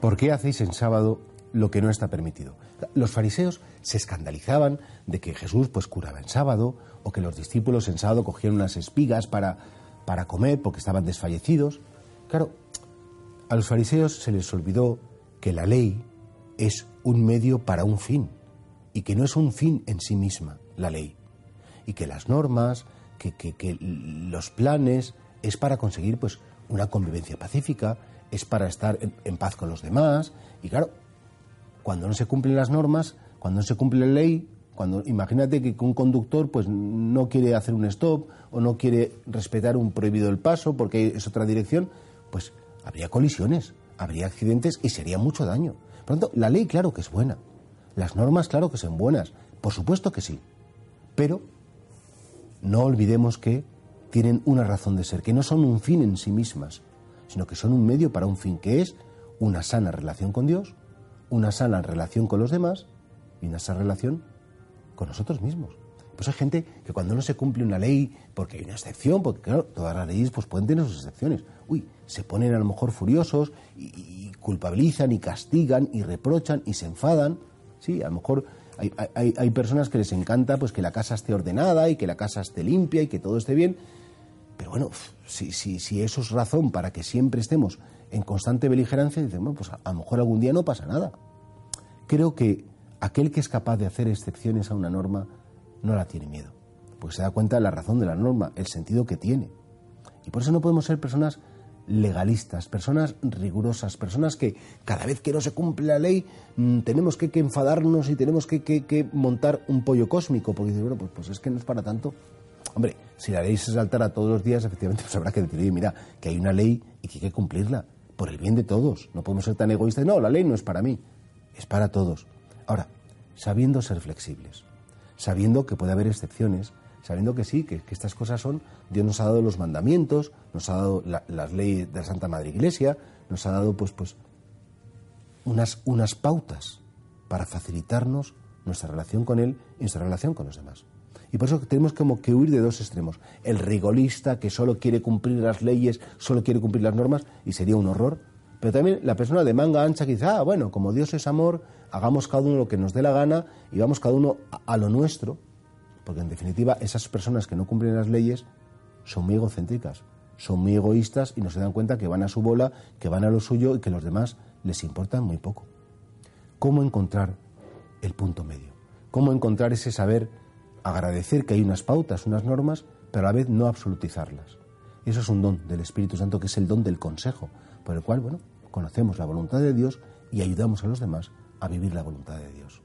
¿por qué hacéis en sábado lo que no está permitido? Los fariseos se escandalizaban de que Jesús pues curaba en sábado o que los discípulos en sábado cogían unas espigas para, para comer porque estaban desfallecidos. Claro, a los fariseos se les olvidó que la ley es un medio para un fin y que no es un fin en sí misma la ley y que las normas, que, que, los planes es para conseguir pues una convivencia pacífica, es para estar en, paz con los demás y claro, cuando no se cumplen las normas, cuando no se cumple la ley, cuando imagínate que un conductor pues no quiere hacer un stop o no quiere respetar un prohibido el paso porque es otra dirección, pues habría colisiones, habría accidentes y sería mucho daño. Por lo tanto, la ley claro que es buena, las normas claro que son buenas, por supuesto que sí, pero no olvidemos que tienen una razón de ser, que no son un fin en sí mismas, sino que son un medio para un fin, que es una sana relación con Dios, una sana relación con los demás y una sana relación con nosotros mismos. Pues hay gente que cuando no se cumple una ley, porque hay una excepción, porque claro, todas las leyes pues pueden tener sus excepciones, uy, se ponen a lo mejor furiosos y, culpabilizan y castigan y reprochan y se enfadan. Sí, a lo mejor hay, hay, personas que les encanta pues que la casa esté ordenada y que la casa esté limpia y que todo esté bien. Bueno, si, eso es razón para que siempre estemos en constante beligerancia, dicen, bueno, pues a, lo mejor algún día no pasa nada. Creo que aquel que es capaz de hacer excepciones a una norma no la tiene miedo, porque se da cuenta de la razón de la norma, el sentido que tiene. Y por eso no podemos ser personas legalistas, personas rigurosas, personas que cada vez que no se cumple la ley mm, tenemos que, enfadarnos y tenemos que, montar un pollo cósmico, porque bueno, pues, pues, es que no es para tanto. Hombre, si la ley se saltara todos los días, efectivamente pues habrá que decir, mira, que hay una ley y que hay que cumplirla, por el bien de todos. No podemos ser tan egoístas, no, la ley no es para mí, es para todos. Ahora, sabiendo ser flexibles, sabiendo que puede haber excepciones, sabiendo que sí, que, estas cosas son, Dios nos ha dado los mandamientos, nos ha dado las leyes de la Santa Madre Iglesia, nos ha dado pues, pues unas, unas pautas para facilitarnos nuestra relación con Él y nuestra relación con los demás. Y por eso tenemos como que huir de dos extremos. El rigorista que solo quiere cumplir las leyes, solo quiere cumplir las normas, y sería un horror. Pero también la persona de manga ancha que dice, ah, bueno, como Dios es amor, hagamos cada uno lo que nos dé la gana y vamos cada uno a lo nuestro, porque en definitiva esas personas que no cumplen las leyes son muy egocéntricas, son muy egoístas y no se dan cuenta que van a su bola, que van a lo suyo y que los demás les importan muy poco. ¿Cómo encontrar el punto medio? ¿Cómo encontrar ese saber agradecer que hay unas pautas, unas normas, pero a la vez no absolutizarlas? Eso es un don del Espíritu Santo que es el don del consejo, por el cual, bueno, conocemos la voluntad de Dios y ayudamos a los demás a vivir la voluntad de Dios.